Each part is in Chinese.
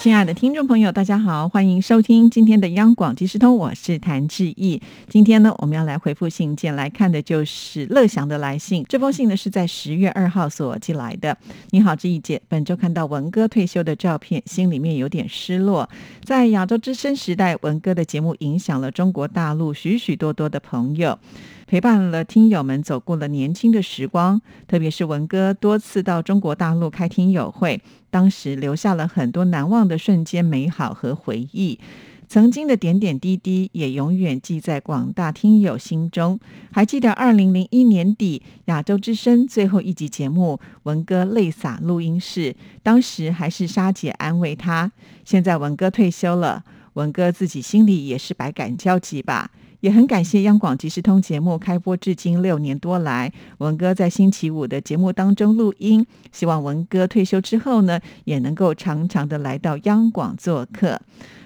亲爱的听众朋友，大家好，欢迎收听今天的央广即时通，我是谭志毅。今天呢，我们要来回复信件，来看的就是乐祥的来信。这封信呢是在十月二号所寄来的。你好，志毅姐，本周看到文哥退休的照片，心里面有点失落。在亚洲之声时代，文哥的节目影响了中国大陆许许多多的朋友。陪伴了听友们走过了年轻的时光，特别是文哥多次到中国大陆开听友会，当时留下了很多难忘的瞬间、美好和回忆。曾经的点点滴滴也永远记在广大听友心中。还记得二零零一年底亚洲之声最后一集节目，文哥泪洒录音室，当时还是沙姐安慰他。现在文哥退休了，文哥自己心里也是百感交集吧。也很感谢央广即时通节目开播至今六年多来，文哥在星期五的节目当中录音。希望文哥退休之后呢，也能够常常的来到央广做客。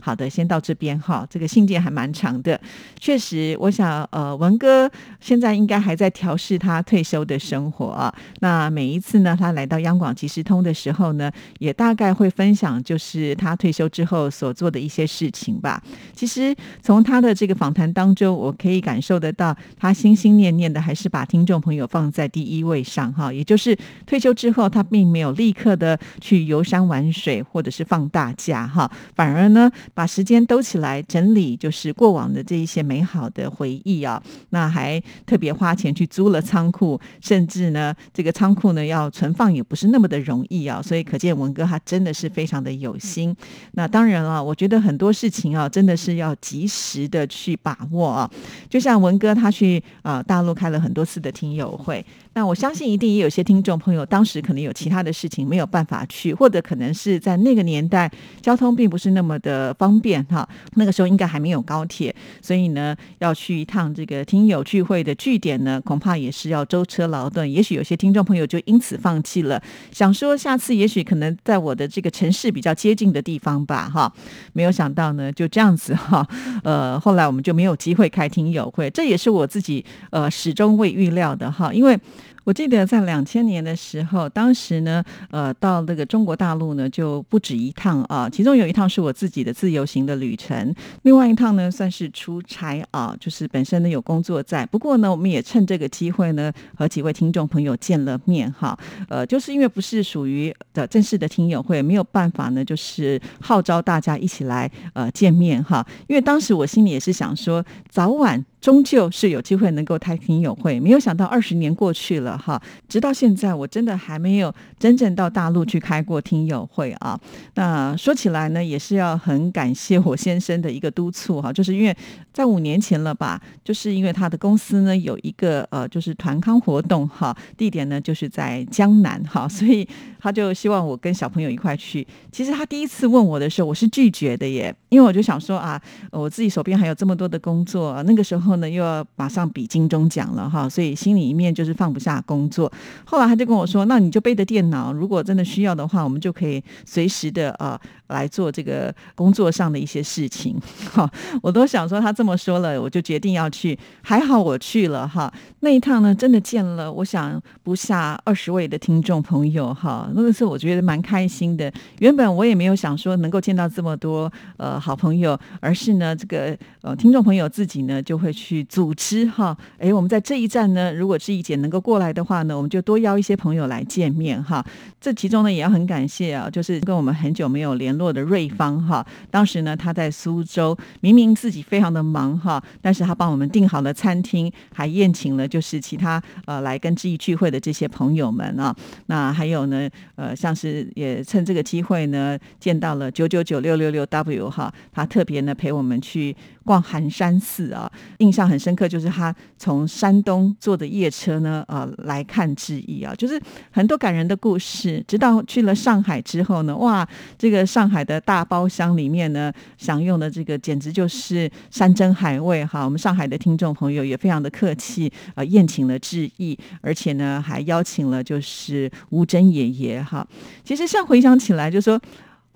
好的，先到这边哈。这个信件还蛮长的，确实，我想呃，文哥现在应该还在调试他退休的生活啊。那每一次呢，他来到央广即时通的时候呢，也大概会分享就是他退休之后所做的一些事情吧。其实从他的这个访谈当中，我可以感受得到，他心心念念的还是把听众朋友放在第一位上哈。也就是退休之后，他并没有立刻的去游山玩水或者是放大假哈，反而呢。把时间兜起来整理，就是过往的这一些美好的回忆啊。那还特别花钱去租了仓库，甚至呢，这个仓库呢要存放也不是那么的容易啊。所以可见文哥他真的是非常的有心。那当然了，我觉得很多事情啊，真的是要及时的去把握啊。就像文哥他去啊大陆开了很多次的听友会。那我相信一定也有些听众朋友，当时可能有其他的事情没有办法去，或者可能是在那个年代交通并不是那么的方方便哈。那个时候应该还没有高铁，所以呢要去一趟这个听友聚会的据点呢，恐怕也是要舟车劳顿。也许有些听众朋友就因此放弃了，想说下次也许可能在我的这个城市比较接近的地方吧哈。没有想到呢就这样子哈，呃后来我们就没有机会开听友会，这也是我自己呃始终未预料的哈，因为。我记得在两千年的时候，当时呢，呃，到那个中国大陆呢，就不止一趟啊。其中有一趟是我自己的自由行的旅程，另外一趟呢算是出差啊，就是本身呢有工作在。不过呢，我们也趁这个机会呢，和几位听众朋友见了面哈。呃，就是因为不是属于的正式的听友会，没有办法呢，就是号召大家一起来呃见面哈。因为当时我心里也是想说，早晚。终究是有机会能够开听友会，没有想到二十年过去了哈，直到现在我真的还没有真正到大陆去开过听友会啊。那说起来呢，也是要很感谢我先生的一个督促哈，就是因为在五年前了吧，就是因为他的公司呢有一个呃就是团康活动哈，地点呢就是在江南哈，所以他就希望我跟小朋友一块去。其实他第一次问我的时候，我是拒绝的耶，因为我就想说啊，我自己手边还有这么多的工作，那个时候。后呢，又要马上比金钟奖了哈，所以心里面就是放不下工作。后来他就跟我说：“那你就背着电脑，如果真的需要的话，我们就可以随时的啊来做这个工作上的一些事情。”哈，我都想说他这么说了，我就决定要去。还好我去了哈，那一趟呢，真的见了我想不下二十位的听众朋友哈，那个是我觉得蛮开心的。原本我也没有想说能够见到这么多呃好朋友，而是呢这个呃听众朋友自己呢就会。去组织哈，哎，我们在这一站呢，如果志怡姐能够过来的话呢，我们就多邀一些朋友来见面哈。这其中呢，也要很感谢啊，就是跟我们很久没有联络的瑞芳哈。当时呢，他在苏州，明明自己非常的忙哈，但是他帮我们订好了餐厅，还宴请了就是其他呃来跟志毅聚会的这些朋友们啊。那还有呢，呃，像是也趁这个机会呢，见到了九九九六六六 W 哈，他特别呢陪我们去。逛寒山寺啊，印象很深刻，就是他从山东坐的夜车呢，呃，来看志毅啊，就是很多感人的故事。直到去了上海之后呢，哇，这个上海的大包厢里面呢，享用的这个简直就是山珍海味哈。我们上海的听众朋友也非常的客气，呃，宴请了志意，而且呢还邀请了就是吴珍爷爷哈。其实像回想起来，就说。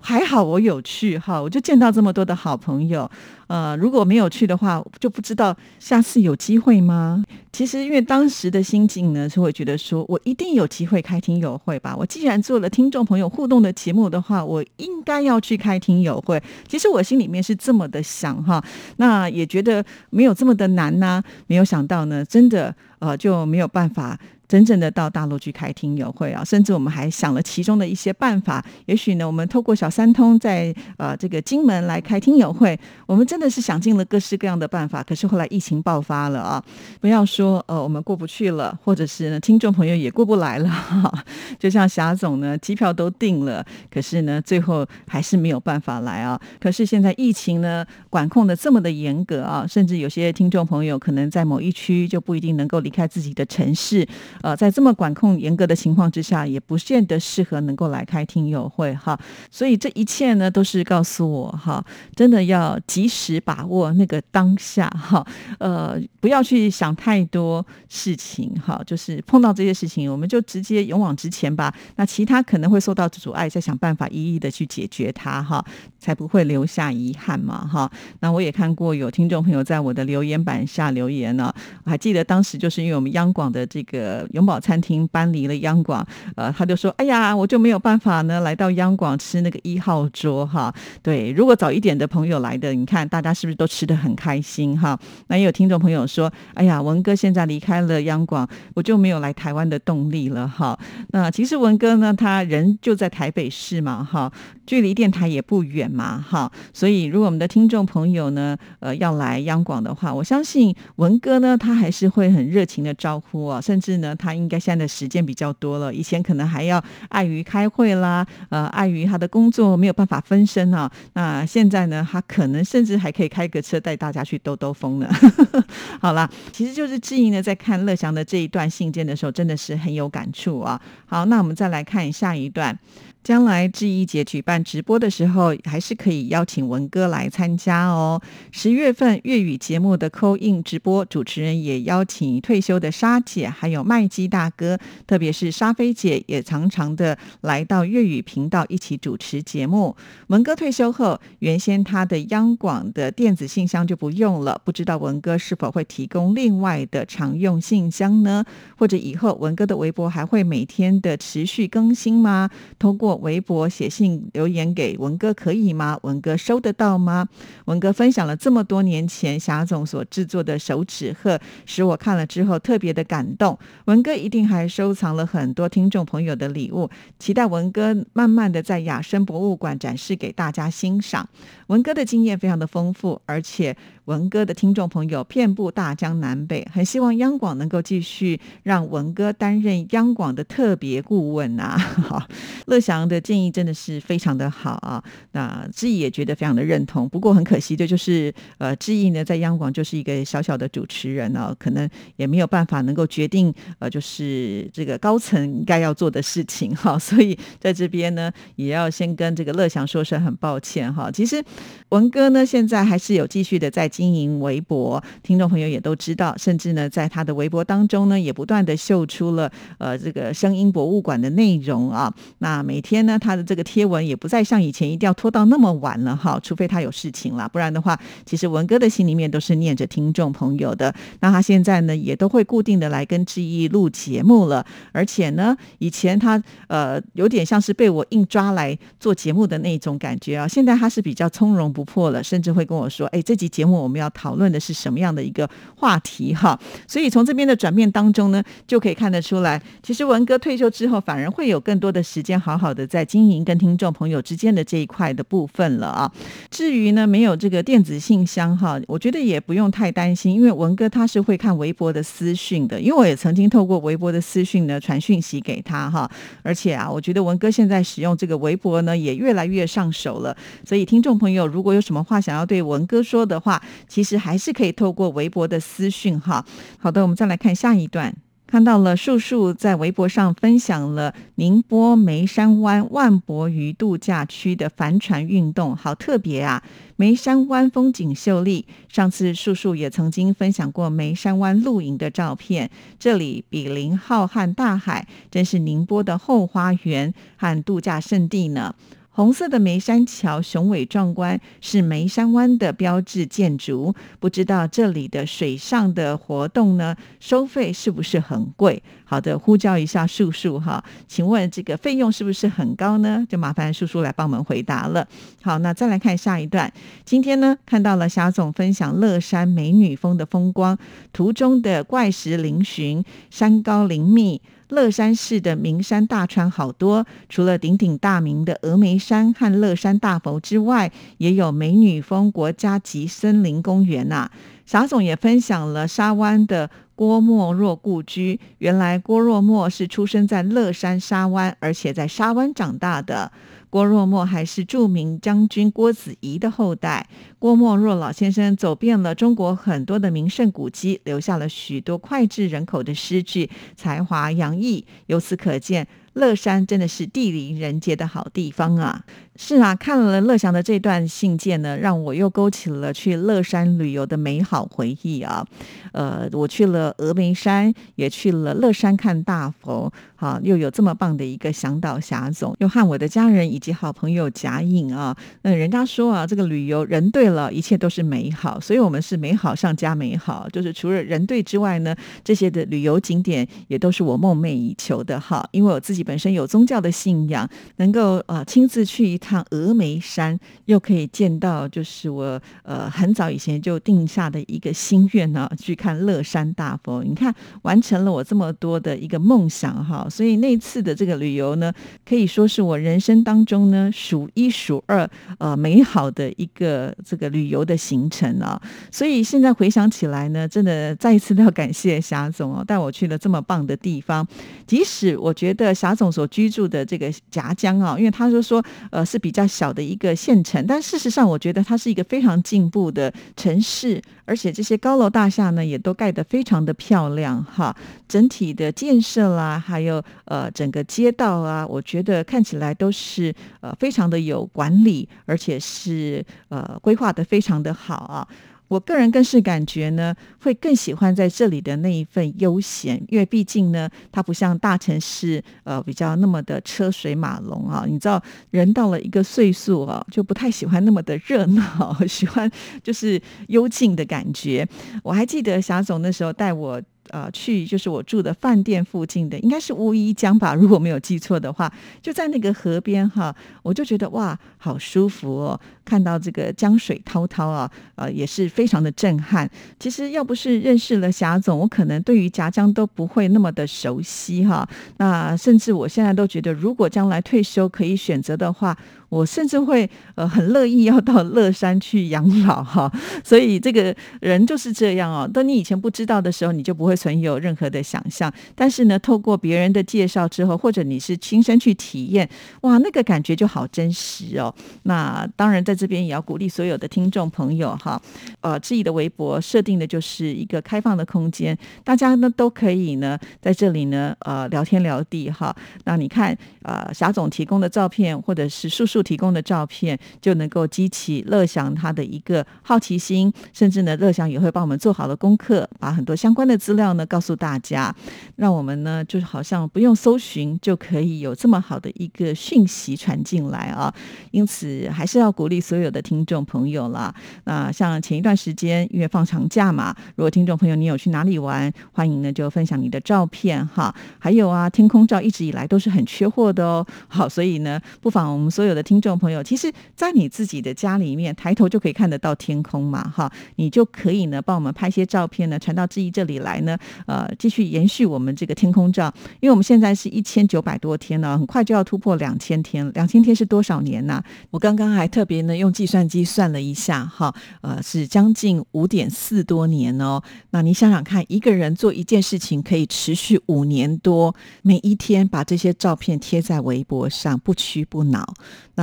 还好我有去哈，我就见到这么多的好朋友。呃，如果没有去的话，就不知道下次有机会吗？其实因为当时的心境呢，是会觉得说我一定有机会开听友会吧。我既然做了听众朋友互动的节目的话，我应该要去开听友会。其实我心里面是这么的想哈，那也觉得没有这么的难呐。没有想到呢，真的呃就没有办法。真正的到大陆去开听友会啊，甚至我们还想了其中的一些办法。也许呢，我们透过小三通在呃这个金门来开听友会，我们真的是想尽了各式各样的办法。可是后来疫情爆发了啊，不要说呃我们过不去了，或者是呢听众朋友也过不来了。就像霞总呢，机票都订了，可是呢最后还是没有办法来啊。可是现在疫情呢管控的这么的严格啊，甚至有些听众朋友可能在某一区就不一定能够离开自己的城市。呃，在这么管控严格的情况之下，也不见得适合能够来开听友会哈。所以这一切呢，都是告诉我哈，真的要及时把握那个当下哈。呃，不要去想太多事情哈，就是碰到这些事情，我们就直接勇往直前吧。那其他可能会受到阻碍，再想办法一一的去解决它哈，才不会留下遗憾嘛哈。那我也看过有听众朋友在我的留言板下留言呢，我还记得当时就是因为我们央广的这个。永宝餐厅搬离了央广，呃，他就说：“哎呀，我就没有办法呢，来到央广吃那个一号桌哈。对，如果早一点的朋友来的，你看大家是不是都吃的很开心哈？那也有听众朋友说：，哎呀，文哥现在离开了央广，我就没有来台湾的动力了哈。那其实文哥呢，他人就在台北市嘛哈，距离电台也不远嘛哈。所以如果我们的听众朋友呢，呃，要来央广的话，我相信文哥呢，他还是会很热情的招呼啊，甚至呢。他应该现在的时间比较多了，以前可能还要碍于开会啦，呃，碍于他的工作没有办法分身啊。那现在呢，他可能甚至还可以开个车带大家去兜兜风呢。好啦，其实就是志英呢，在看乐祥的这一段信件的时候，真的是很有感触啊。好，那我们再来看下一段。将来志毅姐举办直播的时候，还是可以邀请文哥来参加哦。十月份粤语节目的扣印直播，主持人也邀请退休的沙姐，还有麦基大哥，特别是沙菲姐，也常常的来到粤语频道一起主持节目。文哥退休后，原先他的央广的电子信箱就不用了，不知道文哥是否会提供另外的常用信箱呢？或者以后文哥的微博还会每天的持续更新吗？通过微博写信留言给文哥可以吗？文哥收得到吗？文哥分享了这么多年前霞总所制作的手指鹤，使我看了之后特别的感动。文哥一定还收藏了很多听众朋友的礼物，期待文哥慢慢的在雅生博物馆展示给大家欣赏。文哥的经验非常的丰富，而且。文哥的听众朋友遍布大江南北，很希望央广能够继续让文哥担任央广的特别顾问啊！好，乐祥的建议真的是非常的好啊。那志毅也觉得非常的认同，不过很可惜的就是，呃，志毅呢在央广就是一个小小的主持人哦，可能也没有办法能够决定呃，就是这个高层该要做的事情哈。所以在这边呢，也要先跟这个乐祥说声很抱歉哈。其实文哥呢现在还是有继续的在。经营微博，听众朋友也都知道，甚至呢，在他的微博当中呢，也不断的秀出了呃这个声音博物馆的内容啊。那每天呢，他的这个贴文也不再像以前一定要拖到那么晚了哈，除非他有事情了，不然的话，其实文哥的心里面都是念着听众朋友的。那他现在呢，也都会固定的来跟志毅录节目了，而且呢，以前他呃有点像是被我硬抓来做节目的那种感觉啊，现在他是比较从容不迫了，甚至会跟我说，哎，这集节目。我们要讨论的是什么样的一个话题哈？所以从这边的转变当中呢，就可以看得出来，其实文哥退休之后，反而会有更多的时间，好好的在经营跟听众朋友之间的这一块的部分了啊。至于呢，没有这个电子信箱哈，我觉得也不用太担心，因为文哥他是会看微博的私讯的，因为我也曾经透过微博的私讯呢传讯息给他哈。而且啊，我觉得文哥现在使用这个微博呢，也越来越上手了。所以听众朋友如果有什么话想要对文哥说的话，其实还是可以透过微博的私讯哈。好的，我们再来看下一段。看到了树树在微博上分享了宁波梅山湾万博鱼度假区的帆船运动，好特别啊！梅山湾风景秀丽，上次树树也曾经分享过梅山湾露营的照片，这里比邻浩瀚大海，真是宁波的后花园和度假胜地呢。红色的梅山桥雄伟壮观，是梅山湾的标志建筑。不知道这里的水上的活动呢，收费是不是很贵？好的，呼叫一下叔叔哈，请问这个费用是不是很高呢？就麻烦叔叔来帮我们回答了。好，那再来看下一段。今天呢，看到了霞总分享乐山美女峰的风光，图中的怪石嶙峋，山高林密。乐山市的名山大川好多，除了鼎鼎大名的峨眉山和乐山大佛之外，也有美女峰国家级森林公园呐。霞总也分享了沙湾的郭沫若故居，原来郭沫若是出生在乐山沙湾，而且在沙湾长大的。郭沫若还是著名将军郭子仪的后代。郭沫若老先生走遍了中国很多的名胜古迹，留下了许多脍炙人口的诗句，才华洋溢。由此可见。乐山真的是地灵人杰的好地方啊！是啊，看了乐祥的这段信件呢，让我又勾起了去乐山旅游的美好回忆啊。呃，我去了峨眉山，也去了乐山看大佛，好，又有这么棒的一个向导霞总，又和我的家人以及好朋友贾颖啊。那人家说啊，这个旅游人对了，一切都是美好，所以我们是美好上加美好。就是除了人对之外呢，这些的旅游景点也都是我梦寐以求的哈，因为我自己。本身有宗教的信仰，能够啊亲自去一趟峨眉山，又可以见到就是我呃很早以前就定下的一个心愿呢，去看乐山大佛。你看，完成了我这么多的一个梦想哈，所以那次的这个旅游呢，可以说是我人生当中呢数一数二呃美好的一个这个旅游的行程啊。所以现在回想起来呢，真的再一次要感谢霞总哦，带我去了这么棒的地方。即使我觉得霞。总所居住的这个夹江啊，因为他就说，呃，是比较小的一个县城，但事实上，我觉得它是一个非常进步的城市，而且这些高楼大厦呢，也都盖得非常的漂亮哈。整体的建设啦，还有呃整个街道啊，我觉得看起来都是呃非常的有管理，而且是呃规划的非常的好啊。我个人更是感觉呢，会更喜欢在这里的那一份悠闲，因为毕竟呢，它不像大城市，呃，比较那么的车水马龙啊。你知道，人到了一个岁数啊，就不太喜欢那么的热闹，喜欢就是幽静的感觉。我还记得霞总那时候带我。呃，去就是我住的饭店附近的，应该是乌衣江吧，如果没有记错的话，就在那个河边哈，我就觉得哇，好舒服哦，看到这个江水滔滔啊，呃，也是非常的震撼。其实要不是认识了霞总，我可能对于夹江都不会那么的熟悉哈。那甚至我现在都觉得，如果将来退休可以选择的话。我甚至会呃很乐意要到乐山去养老哈，所以这个人就是这样哦。当你以前不知道的时候，你就不会存有任何的想象。但是呢，透过别人的介绍之后，或者你是亲身去体验，哇，那个感觉就好真实哦。那当然，在这边也要鼓励所有的听众朋友哈，呃，志毅的微博设定的就是一个开放的空间，大家呢都可以呢在这里呢呃聊天聊地哈。那你看呃霞总提供的照片或者是叔叔。提供的照片就能够激起乐祥他的一个好奇心，甚至呢，乐祥也会帮我们做好了功课，把很多相关的资料呢告诉大家，让我们呢就是好像不用搜寻就可以有这么好的一个讯息传进来啊。因此，还是要鼓励所有的听众朋友啦。那像前一段时间因为放长假嘛，如果听众朋友你有去哪里玩，欢迎呢就分享你的照片哈。还有啊，天空照一直以来都是很缺货的哦。好，所以呢，不妨我们所有的听。听众朋友，其实，在你自己的家里面，抬头就可以看得到天空嘛，哈，你就可以呢，帮我们拍些照片呢，传到志毅这里来呢，呃，继续延续我们这个天空照，因为我们现在是一千九百多天了，很快就要突破两千天，两千天是多少年呢？我刚刚还特别呢用计算机算了一下，哈，呃，是将近五点四多年哦。那你想想看，一个人做一件事情可以持续五年多，每一天把这些照片贴在微博上，不屈不挠，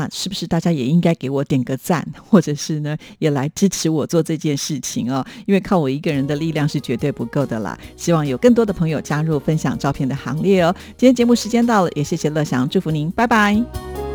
那是不是大家也应该给我点个赞，或者是呢，也来支持我做这件事情哦？因为靠我一个人的力量是绝对不够的啦。希望有更多的朋友加入分享照片的行列哦。今天节目时间到了，也谢谢乐祥，祝福您，拜拜。